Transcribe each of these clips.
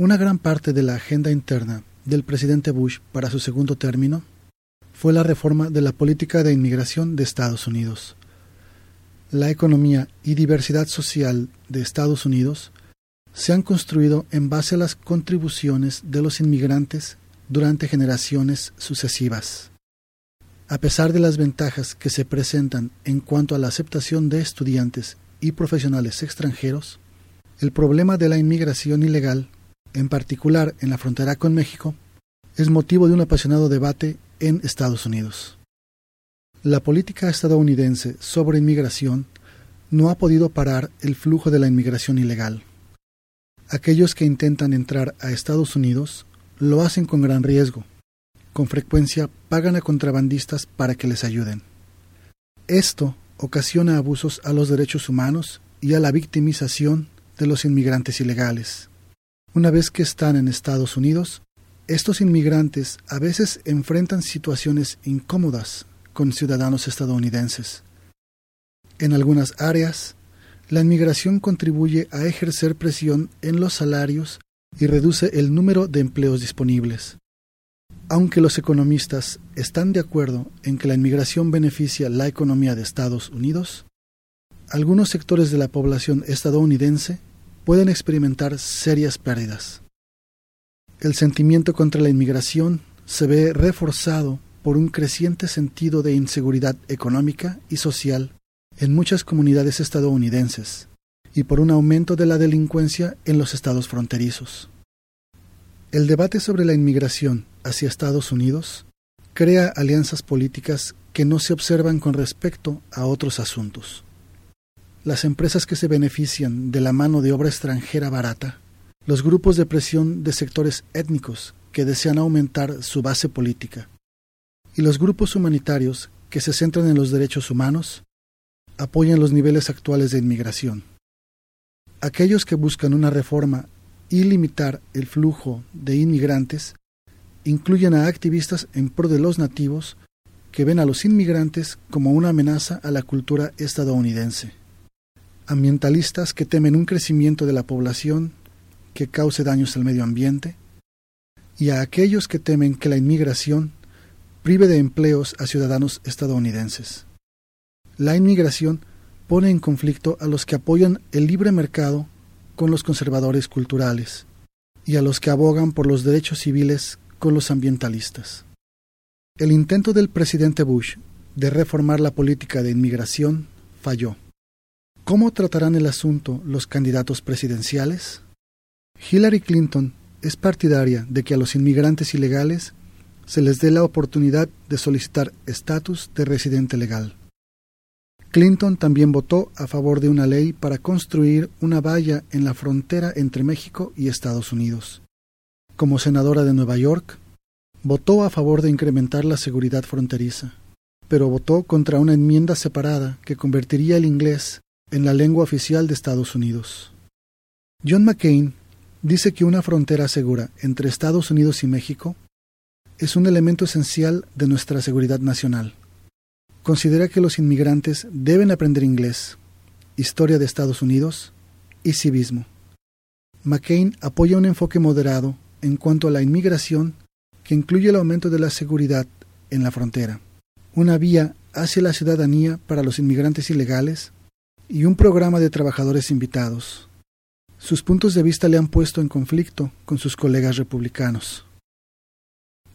Una gran parte de la agenda interna del presidente Bush para su segundo término fue la reforma de la política de inmigración de Estados Unidos. La economía y diversidad social de Estados Unidos se han construido en base a las contribuciones de los inmigrantes durante generaciones sucesivas. A pesar de las ventajas que se presentan en cuanto a la aceptación de estudiantes y profesionales extranjeros, el problema de la inmigración ilegal, en particular en la frontera con México, es motivo de un apasionado debate en Estados Unidos. La política estadounidense sobre inmigración no ha podido parar el flujo de la inmigración ilegal. Aquellos que intentan entrar a Estados Unidos lo hacen con gran riesgo. Con frecuencia pagan a contrabandistas para que les ayuden. Esto ocasiona abusos a los derechos humanos y a la victimización de los inmigrantes ilegales. Una vez que están en Estados Unidos, estos inmigrantes a veces enfrentan situaciones incómodas con ciudadanos estadounidenses. En algunas áreas, la inmigración contribuye a ejercer presión en los salarios y reduce el número de empleos disponibles. Aunque los economistas están de acuerdo en que la inmigración beneficia la economía de Estados Unidos, algunos sectores de la población estadounidense pueden experimentar serias pérdidas. El sentimiento contra la inmigración se ve reforzado por un creciente sentido de inseguridad económica y social en muchas comunidades estadounidenses y por un aumento de la delincuencia en los estados fronterizos. El debate sobre la inmigración hacia Estados Unidos crea alianzas políticas que no se observan con respecto a otros asuntos. Las empresas que se benefician de la mano de obra extranjera barata, los grupos de presión de sectores étnicos que desean aumentar su base política, y los grupos humanitarios que se centran en los derechos humanos apoyan los niveles actuales de inmigración. Aquellos que buscan una reforma y limitar el flujo de inmigrantes incluyen a activistas en pro de los nativos que ven a los inmigrantes como una amenaza a la cultura estadounidense, ambientalistas que temen un crecimiento de la población que cause daños al medio ambiente, y a aquellos que temen que la inmigración prive de empleos a ciudadanos estadounidenses. La inmigración pone en conflicto a los que apoyan el libre mercado con los conservadores culturales y a los que abogan por los derechos civiles con los ambientalistas. El intento del presidente Bush de reformar la política de inmigración falló. ¿Cómo tratarán el asunto los candidatos presidenciales? Hillary Clinton es partidaria de que a los inmigrantes ilegales se les dé la oportunidad de solicitar estatus de residente legal. Clinton también votó a favor de una ley para construir una valla en la frontera entre México y Estados Unidos. Como senadora de Nueva York, votó a favor de incrementar la seguridad fronteriza, pero votó contra una enmienda separada que convertiría el inglés en la lengua oficial de Estados Unidos. John McCain dice que una frontera segura entre Estados Unidos y México es un elemento esencial de nuestra seguridad nacional. Considera que los inmigrantes deben aprender inglés, historia de Estados Unidos y civismo. McCain apoya un enfoque moderado en cuanto a la inmigración que incluye el aumento de la seguridad en la frontera, una vía hacia la ciudadanía para los inmigrantes ilegales y un programa de trabajadores invitados. Sus puntos de vista le han puesto en conflicto con sus colegas republicanos.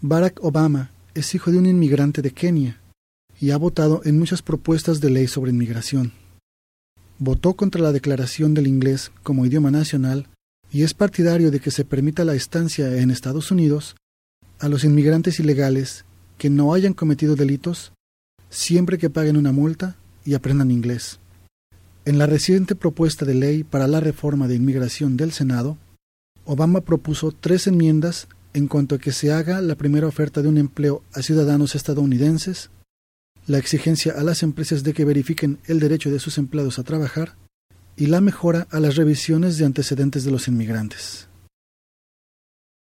Barack Obama es hijo de un inmigrante de Kenia y ha votado en muchas propuestas de ley sobre inmigración. Votó contra la declaración del inglés como idioma nacional y es partidario de que se permita la estancia en Estados Unidos a los inmigrantes ilegales que no hayan cometido delitos siempre que paguen una multa y aprendan inglés. En la reciente propuesta de ley para la reforma de inmigración del Senado, Obama propuso tres enmiendas en cuanto a que se haga la primera oferta de un empleo a ciudadanos estadounidenses, la exigencia a las empresas de que verifiquen el derecho de sus empleados a trabajar y la mejora a las revisiones de antecedentes de los inmigrantes.